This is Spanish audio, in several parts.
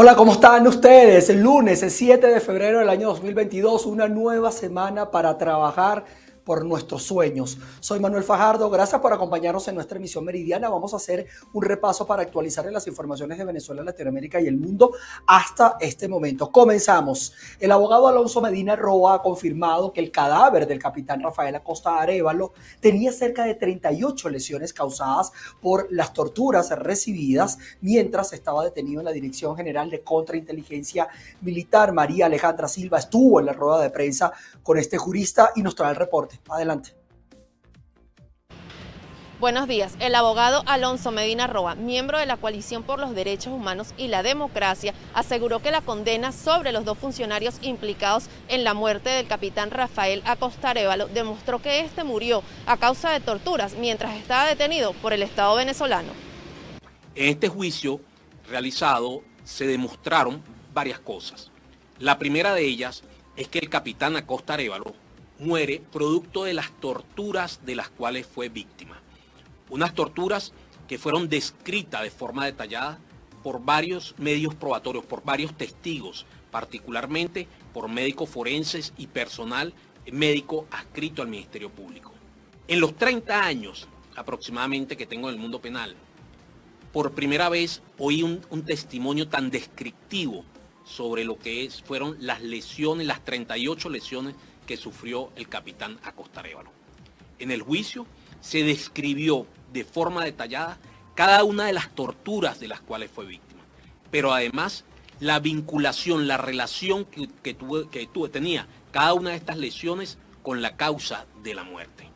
Hola, ¿cómo están ustedes? El lunes, el 7 de febrero del año 2022, una nueva semana para trabajar por nuestros sueños. Soy Manuel Fajardo, gracias por acompañarnos en nuestra emisión meridiana. Vamos a hacer un repaso para actualizar las informaciones de Venezuela, Latinoamérica y el mundo hasta este momento. Comenzamos. El abogado Alonso Medina Roa ha confirmado que el cadáver del capitán Rafael Acosta Arevalo tenía cerca de 38 lesiones causadas por las torturas recibidas mientras estaba detenido en la Dirección General de Contrainteligencia Militar. María Alejandra Silva estuvo en la rueda de prensa con este jurista y nos trae el reporte. Adelante. Buenos días. El abogado Alonso Medina Roa, miembro de la Coalición por los Derechos Humanos y la Democracia, aseguró que la condena sobre los dos funcionarios implicados en la muerte del capitán Rafael Acosta Arevalo demostró que este murió a causa de torturas mientras estaba detenido por el Estado venezolano. En este juicio realizado se demostraron varias cosas. La primera de ellas es que el capitán Acosta Arevalo muere producto de las torturas de las cuales fue víctima. Unas torturas que fueron descritas de forma detallada por varios medios probatorios, por varios testigos, particularmente por médicos forenses y personal médico adscrito al Ministerio Público. En los 30 años aproximadamente que tengo en el mundo penal, por primera vez oí un, testimonio tan descriptivo sobre lo que fueron las lesiones, las 38 lesiones que sufrió el capitán Acosta En el juicio se describió de forma detallada cada una de las torturas de las cuales fue víctima, pero además la vinculación, la relación que, que, que tenía cada una de estas lesiones con la causa de la muerte.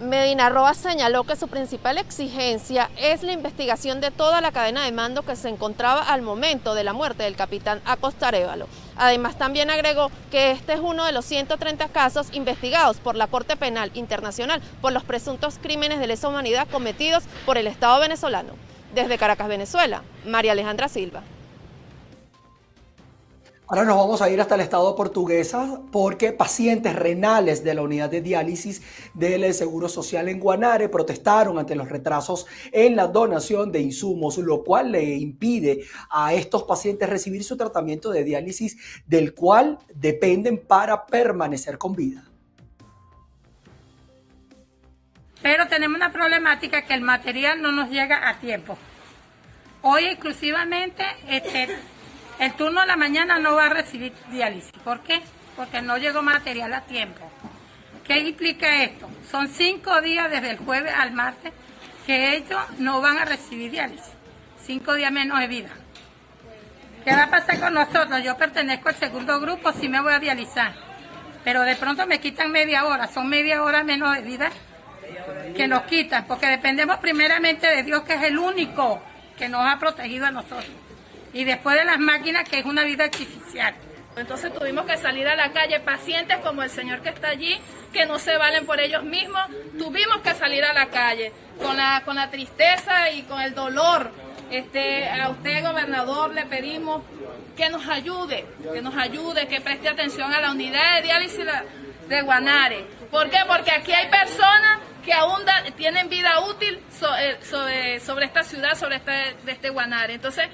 Medina Roa señaló que su principal exigencia es la investigación de toda la cadena de mando que se encontraba al momento de la muerte del capitán Acosta Arevalo. Además, también agregó que este es uno de los 130 casos investigados por la Corte Penal Internacional por los presuntos crímenes de lesa humanidad cometidos por el Estado venezolano. Desde Caracas, Venezuela, María Alejandra Silva. Ahora nos vamos a ir hasta el estado portuguesa porque pacientes renales de la unidad de diálisis del Seguro Social en Guanare protestaron ante los retrasos en la donación de insumos, lo cual le impide a estos pacientes recibir su tratamiento de diálisis del cual dependen para permanecer con vida. Pero tenemos una problemática que el material no nos llega a tiempo. Hoy exclusivamente este, el turno de la mañana no va a recibir diálisis. ¿Por qué? Porque no llegó material a tiempo. ¿Qué implica esto? Son cinco días desde el jueves al martes que ellos no van a recibir diálisis. Cinco días menos de vida. ¿Qué va a pasar con nosotros? Yo pertenezco al segundo grupo, sí me voy a dializar. Pero de pronto me quitan media hora, son media hora menos de vida que nos quitan, porque dependemos primeramente de Dios, que es el único que nos ha protegido a nosotros y después de las máquinas, que es una vida artificial. Entonces tuvimos que salir a la calle, pacientes como el señor que está allí, que no se valen por ellos mismos, tuvimos que salir a la calle con la, con la tristeza y con el dolor. Este, a usted, gobernador, le pedimos que nos ayude, que nos ayude, que preste atención a la unidad de diálisis de Guanare. ¿Por qué? Porque aquí hay personas que aún tienen vida útil eh, sobre, sobre, esta ciudad, sobre este, de este Guanare. Entonces,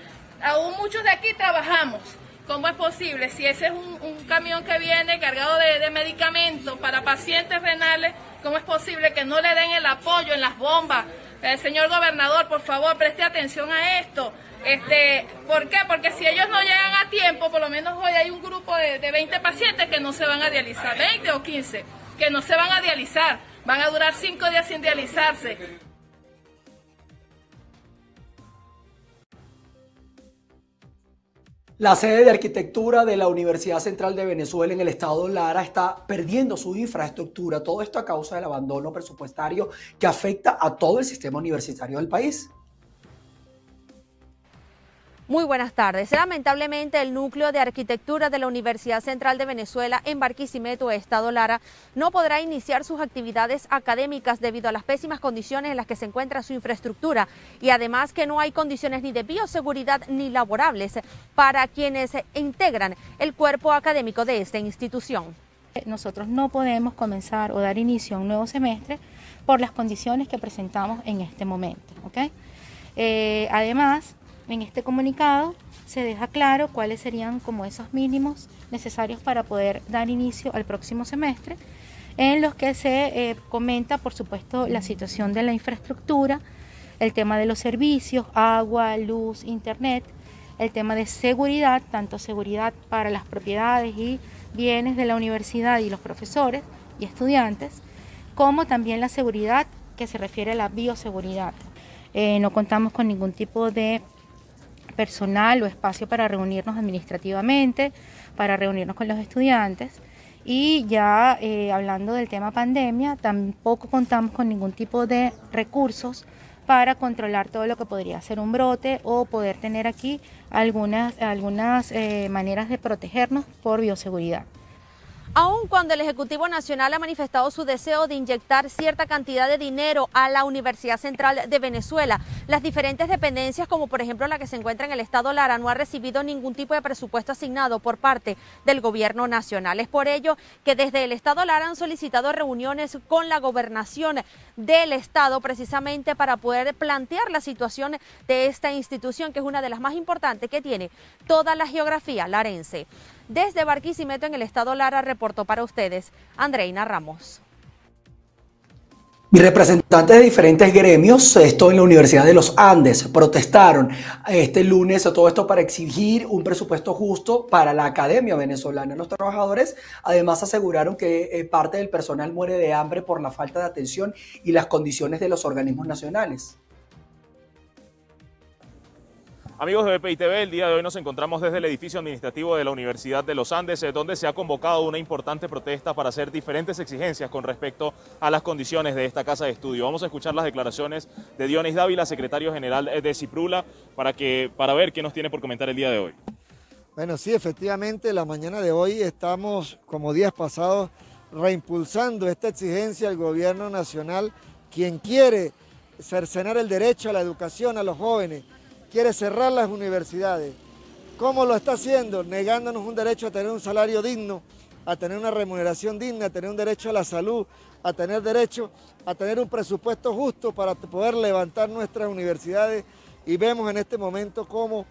aún muchos de aquí trabajamos. ¿Cómo es posible? Si ese es un, camión que viene cargado de, medicamentos para pacientes renales, ¿cómo es posible que no le den el apoyo en las bombas? El señor gobernador, por favor, preste atención a esto. Este, ¿Por qué? Porque si ellos no llegan a tiempo, por lo menos hoy hay un grupo de, de 20 pacientes que no se van a dializar, 20 o 15, que no se van a dializar, van a durar 5 días sin dializarse. La sede de arquitectura de la Universidad Central de Venezuela en el estado Lara está perdiendo su infraestructura. Todo esto a causa del abandono presupuestario que afecta a todo el sistema universitario del país. Muy buenas tardes. Lamentablemente, el núcleo de arquitectura de la Universidad Central de Venezuela en Barquisimeto, Estado Lara, no podrá iniciar sus actividades académicas debido a las pésimas condiciones en las que se encuentra su infraestructura y además que no hay condiciones ni de bioseguridad ni laborables para quienes integran el cuerpo académico de esta institución. Nosotros no podemos comenzar o dar inicio a un nuevo semestre por las condiciones que presentamos en este momento. ¿okay? Eh, además, en este comunicado se deja claro cuáles serían como esos mínimos necesarios para poder dar inicio al próximo semestre, en los que se eh, comenta, por supuesto, la situación de la infraestructura, el tema de los servicios, agua, luz, internet, el tema de seguridad, tanto seguridad para las propiedades y bienes de la universidad y los profesores y estudiantes, como también la seguridad que se refiere a la bioseguridad. Eh, no contamos con ningún tipo de personal o espacio para reunirnos administrativamente, para reunirnos con los estudiantes. Y ya eh, hablando del tema pandemia, tampoco contamos con ningún tipo de recursos para controlar todo lo que podría ser un brote o poder tener aquí algunas, algunas eh, maneras de protegernos por bioseguridad. Aun cuando el Ejecutivo Nacional ha manifestado su deseo de inyectar cierta cantidad de dinero a la Universidad Central de Venezuela, las diferentes dependencias, como por ejemplo la que se encuentra en el Estado Lara, no ha recibido ningún tipo de presupuesto asignado por parte del Gobierno Nacional. Es por ello que desde el Estado Lara han solicitado reuniones con la gobernación del Estado precisamente para poder plantear la situación de esta institución, que es una de las más importantes que tiene toda la geografía larense. Desde Barquisimeto, en el estado Lara, reportó para ustedes Andreina Ramos. Y representantes de diferentes gremios, esto en la Universidad de los Andes, protestaron este lunes todo esto para exigir un presupuesto justo para la Academia Venezolana. Los trabajadores además aseguraron que eh, parte del personal muere de hambre por la falta de atención y las condiciones de los organismos nacionales. Amigos de BPI TV, el día de hoy nos encontramos desde el edificio administrativo de la Universidad de los Andes, eh, donde se ha convocado una importante protesta para hacer diferentes exigencias con respecto a las condiciones de esta casa de estudio. Vamos a escuchar las declaraciones de Dionis Dávila, secretario general eh, de Ciprula, para, que, para ver qué nos tiene por comentar el día de hoy. Bueno, sí, efectivamente, la mañana de hoy estamos, como días pasados, reimpulsando esta exigencia al gobierno nacional, quien quiere cercenar el derecho a la educación a los jóvenes quiere cerrar las universidades. ¿Cómo lo está haciendo? Negándonos un derecho a tener un salario digno, a tener una remuneración digna, a tener un derecho a la salud, a tener derecho a tener un presupuesto justo para poder levantar nuestras universidades y vemos en este momento cómo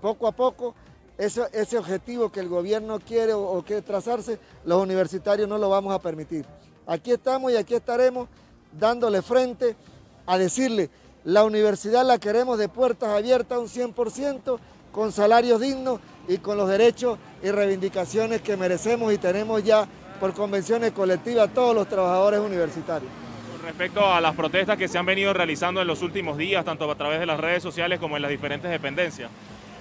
poco a poco ese, objetivo que el gobierno quiere o quiere trazarse, los universitarios no lo vamos a permitir. Aquí estamos y aquí estaremos dándole frente a decirle la universidad la queremos de puertas abiertas un 100%, con salarios dignos y con los derechos y reivindicaciones que merecemos y tenemos ya por convenciones colectivas todos los trabajadores universitarios. Con respecto a las protestas que se han venido realizando en los últimos días, tanto a través de las redes sociales como en las diferentes dependencias.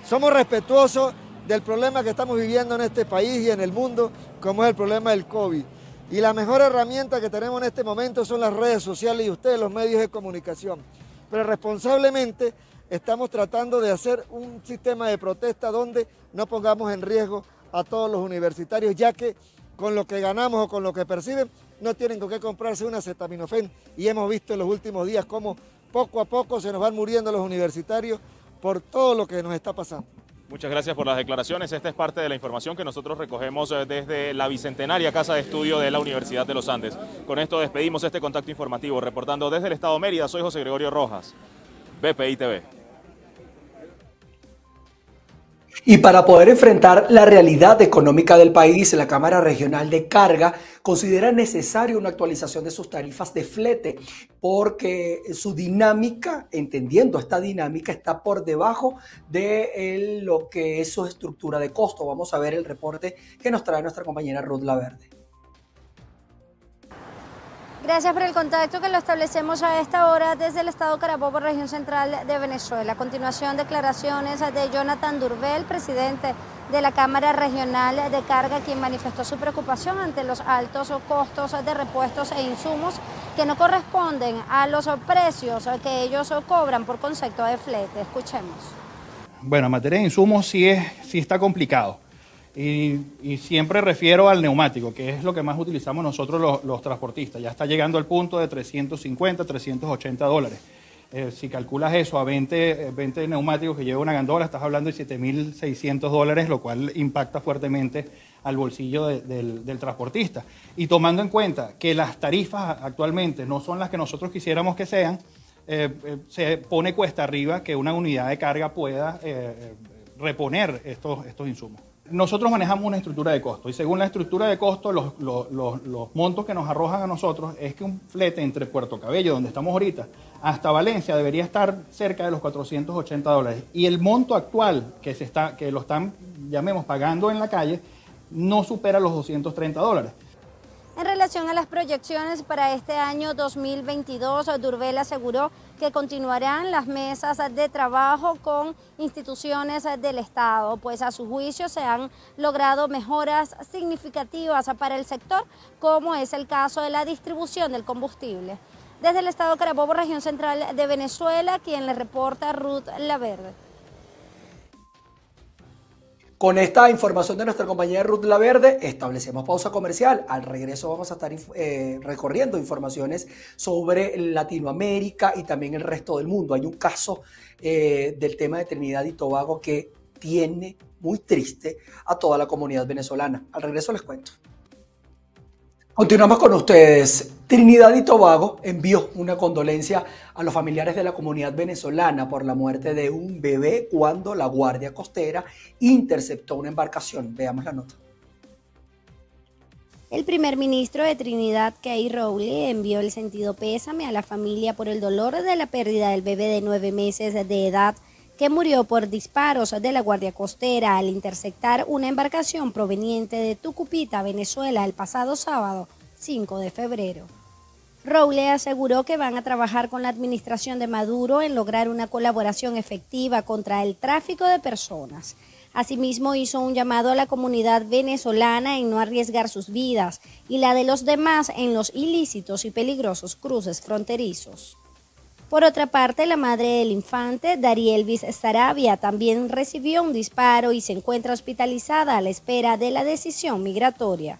Somos respetuosos del problema que estamos viviendo en este país y en el mundo, como es el problema del COVID. Y la mejor herramienta que tenemos en este momento son las redes sociales y ustedes, los medios de comunicación pero responsablemente estamos tratando de hacer un sistema de protesta donde no pongamos en riesgo a todos los universitarios, ya que con lo que ganamos o con lo que perciben no tienen con qué comprarse una acetaminofén y hemos visto en los últimos días cómo poco a poco se nos van muriendo los universitarios por todo lo que nos está pasando. Muchas gracias por las declaraciones. Esta es parte de la información que nosotros recogemos eh, desde la bicentenaria Casa de Estudio de la Universidad de los Andes. Con esto despedimos este contacto informativo. Reportando desde el Estado Mérida, soy José Gregorio Rojas, BPI TV. Y para poder enfrentar la realidad económica del país, la Cámara Regional de Carga considera necesaria una actualización de sus tarifas de flete porque su dinámica, entendiendo esta dinámica, está por debajo de lo que es su estructura de costo. Vamos a ver el reporte que nos trae nuestra compañera Ruth Laverde. Gracias por el contacto que lo establecemos a esta hora desde el estado Carabobo, región central de Venezuela. A continuación, declaraciones de Jonathan Durbel, presidente de la Cámara Regional de Carga, quien manifestó su preocupación ante los altos costos de repuestos e insumos que no corresponden a los precios que ellos cobran por concepto de flete. Escuchemos. Bueno, en materia de insumos sí, es, sí está complicado. Y, siempre refiero al neumático, que es lo que más utilizamos nosotros los, transportistas. Ya está llegando al punto de 350, 380 dólares. Eh, si calculas eso a 20, 20 eh, neumáticos que lleva una gandola, estás hablando de 7.600 dólares, lo cual impacta fuertemente al bolsillo del, del, transportista. Y tomando en cuenta que las tarifas actualmente no son las que nosotros quisiéramos que sean, se pone cuesta arriba que una unidad de carga pueda reponer estos, estos insumos. Nosotros manejamos una estructura de costo y según la estructura de costo, los, los, montos que nos arrojan a nosotros es que un flete entre Puerto Cabello, donde estamos ahorita, hasta Valencia debería estar cerca de los 480 dólares. Y el monto actual que, se está, que lo están, llamemos, pagando en la calle, no supera los 230 dólares. En relación a las proyecciones para este año 2022, Durbel aseguró que continuarán las mesas de trabajo con instituciones del Estado, pues a su juicio se han logrado mejoras significativas para el sector, como es el caso de la distribución del combustible. Desde el Estado Carabobo, región central de Venezuela, quien le reporta Ruth Laverde. Con esta información de nuestra compañera Ruth Laverde, establecemos pausa comercial. Al regreso vamos a estar eh, recorriendo informaciones sobre Latinoamérica y también el resto del mundo. Hay un caso eh, del tema de Trinidad y Tobago que tiene muy triste a toda la comunidad venezolana. Al regreso les cuento. Continuamos con ustedes. Trinidad y Tobago envió una condolencia a los familiares de la comunidad venezolana por la muerte de un bebé cuando la Guardia Costera interceptó una embarcación. Veamos la nota. El primer ministro de Trinidad, Kay Rowley, envió el sentido pésame a la familia por el dolor de la pérdida del bebé de nueve meses de edad que murió por disparos de la Guardia Costera al interceptar una embarcación proveniente de Tucupita, Venezuela, el pasado sábado 5 de febrero. Rowley aseguró que van a trabajar con la administración de Maduro en lograr una colaboración efectiva contra el tráfico de personas. Asimismo, hizo un llamado a la comunidad venezolana en no arriesgar sus vidas y la de los demás en los ilícitos y peligrosos cruces fronterizos. Por otra parte, la madre del infante, Darielvis Sarabia, también recibió un disparo y se encuentra hospitalizada a la espera de la decisión migratoria.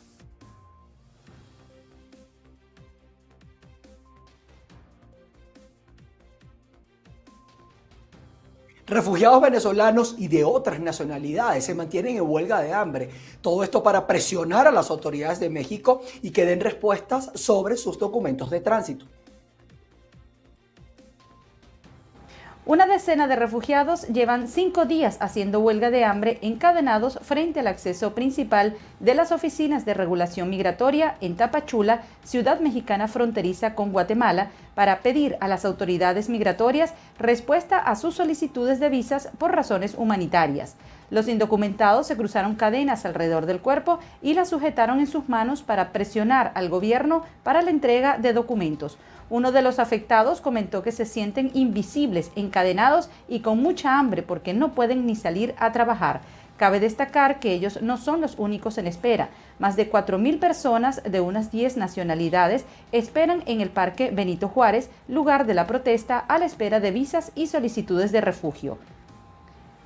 Refugiados venezolanos y de otras nacionalidades se mantienen en huelga de hambre. Todo esto para presionar a las autoridades de México y que den respuestas sobre sus documentos de tránsito. Una decena de refugiados llevan cinco días haciendo huelga de hambre encadenados frente al acceso principal de las oficinas de regulación migratoria en Tapachula, ciudad mexicana fronteriza con Guatemala, para pedir a las autoridades migratorias respuesta a sus solicitudes de visas por razones humanitarias. Los indocumentados se cruzaron cadenas alrededor del cuerpo y las sujetaron en sus manos para presionar al gobierno para la entrega de documentos. Uno de los afectados comentó que se sienten invisibles, encadenados y con mucha hambre porque no pueden ni salir a trabajar. Cabe destacar que ellos no son los únicos en espera. Más de 4.000 personas de unas 10 nacionalidades esperan en el Parque Benito Juárez, lugar de la protesta, a la espera de visas y solicitudes de refugio.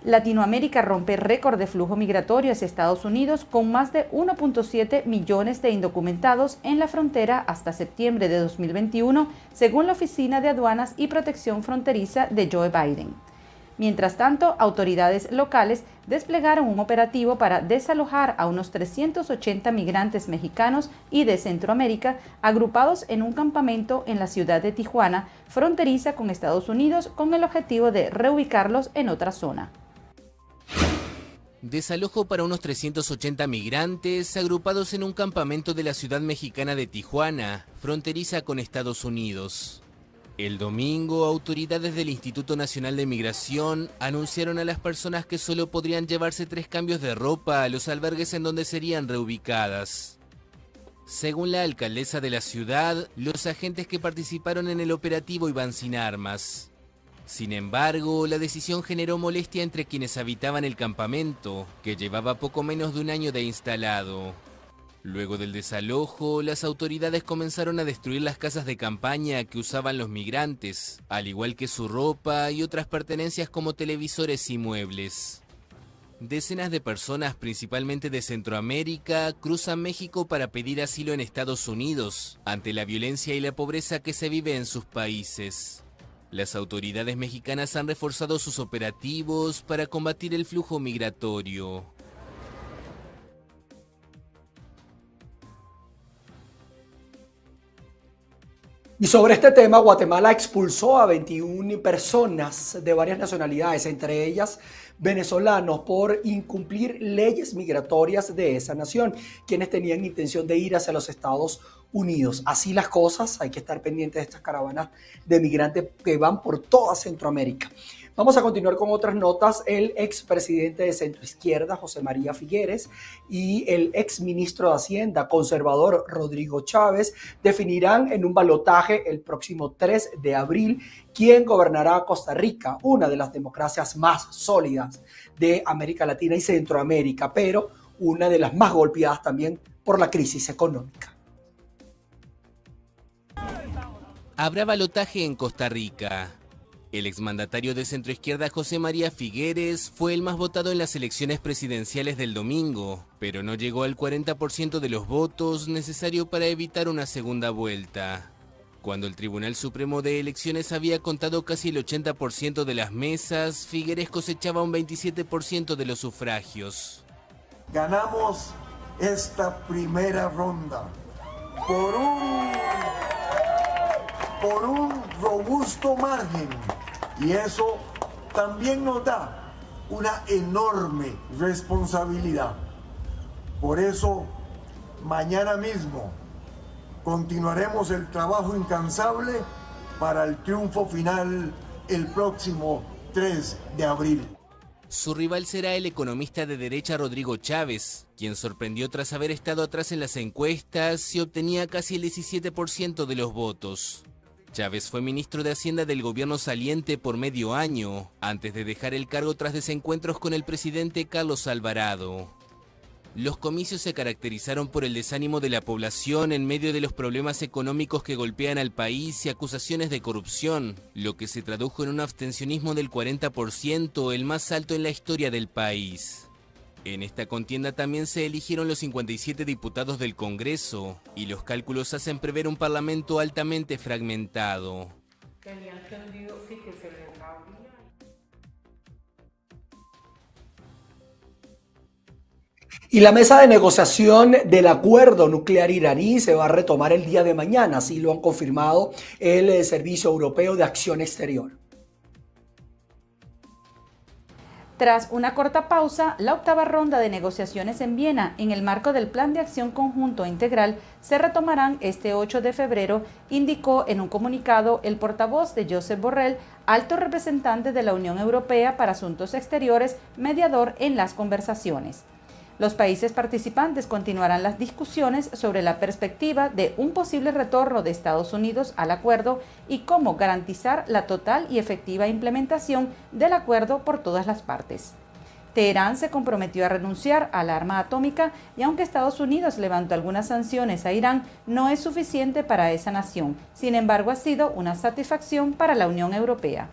Latinoamérica rompe récord de flujo migratorio hacia Estados Unidos con más de 1.7 millones de indocumentados en la frontera hasta septiembre de 2021, según la Oficina de Aduanas y Protección Fronteriza de Joe Biden. Mientras tanto, autoridades locales desplegaron un operativo para desalojar a unos 380 migrantes mexicanos y de Centroamérica agrupados en un campamento en la ciudad de Tijuana, fronteriza con Estados Unidos, con el objetivo de reubicarlos en otra zona. Desalojo para unos 380 migrantes agrupados en un campamento de la ciudad mexicana de Tijuana, fronteriza con Estados Unidos. El domingo, autoridades del Instituto Nacional de Migración anunciaron a las personas que solo podrían llevarse tres cambios de ropa a los albergues en donde serían reubicadas. Según la alcaldesa de la ciudad, los agentes que participaron en el operativo iban sin armas. Sin embargo, la decisión generó molestia entre quienes habitaban el campamento, que llevaba poco menos de un año de instalado. Luego del desalojo, las autoridades comenzaron a destruir las casas de campaña que usaban los migrantes, al igual que su ropa y otras pertenencias como televisores y muebles. Decenas de personas, principalmente de Centroamérica, cruzan México para pedir asilo en Estados Unidos, ante la violencia y la pobreza que se vive en sus países. Las autoridades mexicanas han reforzado sus operativos para combatir el flujo migratorio. Y sobre este tema, Guatemala expulsó a 21 personas de varias nacionalidades, entre ellas venezolanos, por incumplir leyes migratorias de esa nación, quienes tenían intención de ir hacia los Estados Unidos. Así las cosas, hay que estar pendientes de estas caravanas de migrantes que van por toda Centroamérica. Vamos a continuar con otras notas. El expresidente de Centro Izquierda, José María Figueres, y el exministro de Hacienda, conservador Rodrigo Chávez, definirán en un balotaje el próximo 3 de abril quién gobernará Costa Rica, una de las democracias más sólidas de América Latina y Centroamérica, pero una de las más golpeadas también por la crisis económica. Habrá balotaje en Costa Rica. El exmandatario de centroizquierda José María Figueres fue el más votado en las elecciones presidenciales del domingo, pero no llegó al 40% de los votos necesario para evitar una segunda vuelta. Cuando el Tribunal Supremo de Elecciones había contado casi el 80% de las mesas, Figueres cosechaba un 27% de los sufragios. Ganamos esta primera ronda por un, por un robusto margen y eso también nos da una enorme responsabilidad. Por eso, mañana mismo continuaremos el trabajo incansable para el triunfo final el próximo 3 de abril. Su rival será el economista de derecha Rodrigo Chávez, quien sorprendió tras haber estado atrás en las encuestas y obtenía casi el 17% de los votos. Chávez fue ministro de Hacienda del gobierno saliente por medio año, antes de dejar el cargo tras desencuentros con el presidente Carlos Alvarado. Los comicios se caracterizaron por el desánimo de la población en medio de los problemas económicos que golpean al país y acusaciones de corrupción, lo que se tradujo en un abstencionismo del 40%, el más alto en la historia del país. En esta contienda también se eligieron los 57 diputados del Congreso y los cálculos hacen prever un parlamento altamente fragmentado. Y la mesa de negociación del acuerdo nuclear iraní se va a retomar el día de mañana, así lo han confirmado el eh, Servicio Europeo de Acción Exterior. Tras una corta pausa, la octava ronda de negociaciones en Viena, en el marco del Plan de Acción Conjunto Integral, se retomarán este 8 de febrero, indicó en un comunicado el portavoz de Josep Borrell, alto representante de la Unión Europea para Asuntos Exteriores, mediador en las conversaciones. Los países participantes continuarán las discusiones sobre la perspectiva de un posible retorno de Estados Unidos al acuerdo y cómo garantizar la total y efectiva implementación del acuerdo por todas las partes. Teherán se comprometió a renunciar a la arma atómica y aunque Estados Unidos levantó algunas sanciones a Irán, no es suficiente para esa nación. Sin embargo, ha sido una satisfacción para la Unión Europea.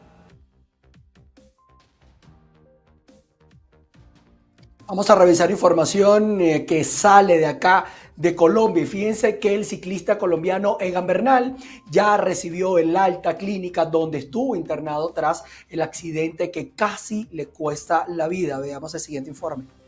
Vamos a revisar información eh, que sale de acá de Colombia. Fíjense que el ciclista colombiano Egan Bernal ya recibió el alta clínica donde estuvo internado tras el accidente que casi le cuesta la vida. Veamos el siguiente informe.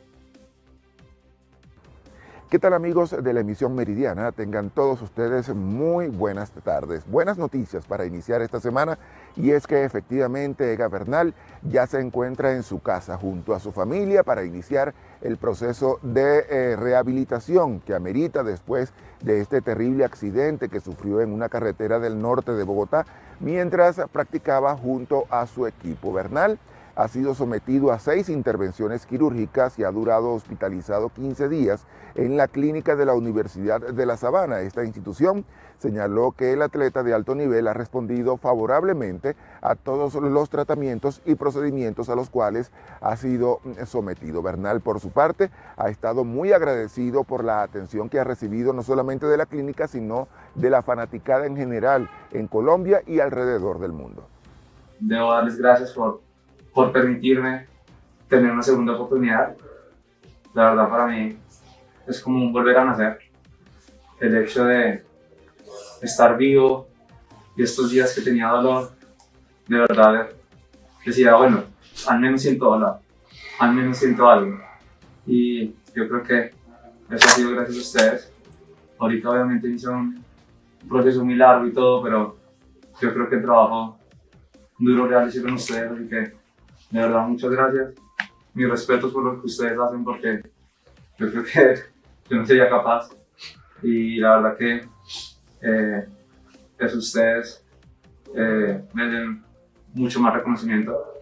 ¿Qué tal amigos de la emisión meridiana? Tengan todos ustedes muy buenas tardes. Buenas noticias para iniciar esta semana y es que efectivamente Ega Bernal ya se encuentra en su casa junto a su familia para iniciar el proceso de eh, rehabilitación que amerita después de este terrible accidente que sufrió en una carretera del norte de Bogotá mientras practicaba junto a su equipo. Bernal ha sido sometido a seis intervenciones quirúrgicas y ha durado hospitalizado 15 días en la clínica de la Universidad de La Sabana. Esta institución señaló que el atleta de alto nivel ha respondido favorablemente a todos los tratamientos y procedimientos a los cuales ha sido sometido. Bernal, por su parte, ha estado muy agradecido por la atención que ha recibido no solamente de la clínica, sino de la fanaticada en general en Colombia y alrededor del mundo. Debo darles gracias por por permitirme tener una segunda oportunidad. La verdad para mí es como un volver a nacer. El hecho de estar vivo y estos días que tenía dolor, de verdad decía, bueno, al menos siento dolor, al menos siento algo. Y yo creo que eso ha sido gracias a ustedes. Ahorita obviamente hice un, proceso muy largo y todo, pero yo creo que el trabajo duro real hicieron ustedes, así que de verdad muchas gracias. Mis respetos por lo que ustedes hacen porque yo creo que yo no sería capaz y la verdad que eh, es ustedes eh, me den mucho más reconocimiento.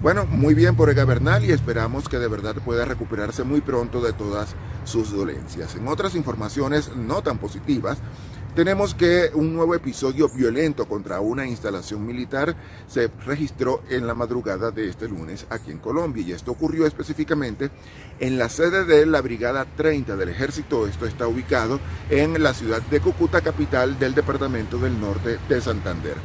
Bueno, muy bien por Ega Bernal y esperamos que de verdad pueda recuperarse muy pronto de todas sus dolencias. En otras informaciones no tan positivas, tenemos que un nuevo episodio violento contra una instalación militar se registró en la madrugada de este lunes aquí en Colombia y esto ocurrió específicamente en la sede de la Brigada 30 del Ejército. Esto está ubicado en la ciudad de Cúcuta, capital del Departamento del Norte de Santander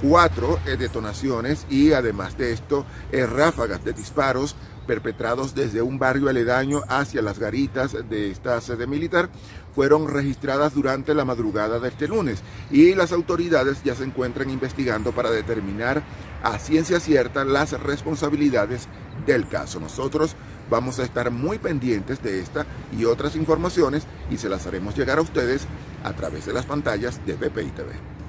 cuatro eh, detonaciones y además de esto eh, ráfagas de disparos perpetrados desde un barrio aledaño hacia las garitas de esta sede militar fueron registradas durante la madrugada de este lunes y las autoridades ya se encuentran investigando para determinar a ciencia cierta las responsabilidades del caso. Nosotros vamos a estar muy pendientes de esta y otras informaciones y se las haremos llegar a ustedes a través de las pantallas de BPI TV.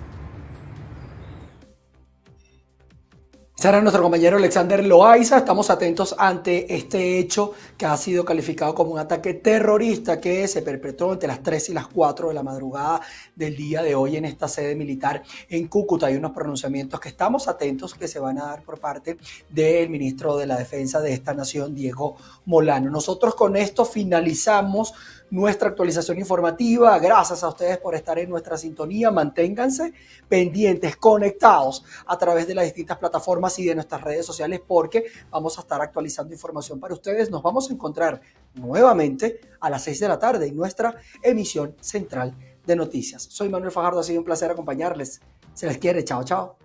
Será nuestro compañero Alexander Loaiza. Estamos atentos ante este hecho que ha sido calificado como un ataque terrorista que se perpetró entre las 3 y las 4 de la madrugada del día de hoy en esta sede militar en Cúcuta. Hay unos pronunciamientos que estamos atentos que se van a dar por parte del ministro de la Defensa de esta nación, Diego Molano. Nosotros con esto finalizamos nuestra actualización informativa. Gracias a ustedes por estar en nuestra sintonía. Manténganse pendientes, conectados a través de las distintas y de nuestras redes sociales porque vamos a estar actualizando información para ustedes. Nos vamos a encontrar nuevamente a las 6 de la tarde en nuestra emisión central de noticias. Soy Manuel Fajardo, ha sido un placer acompañarles. Se les quiere. Chao, chao.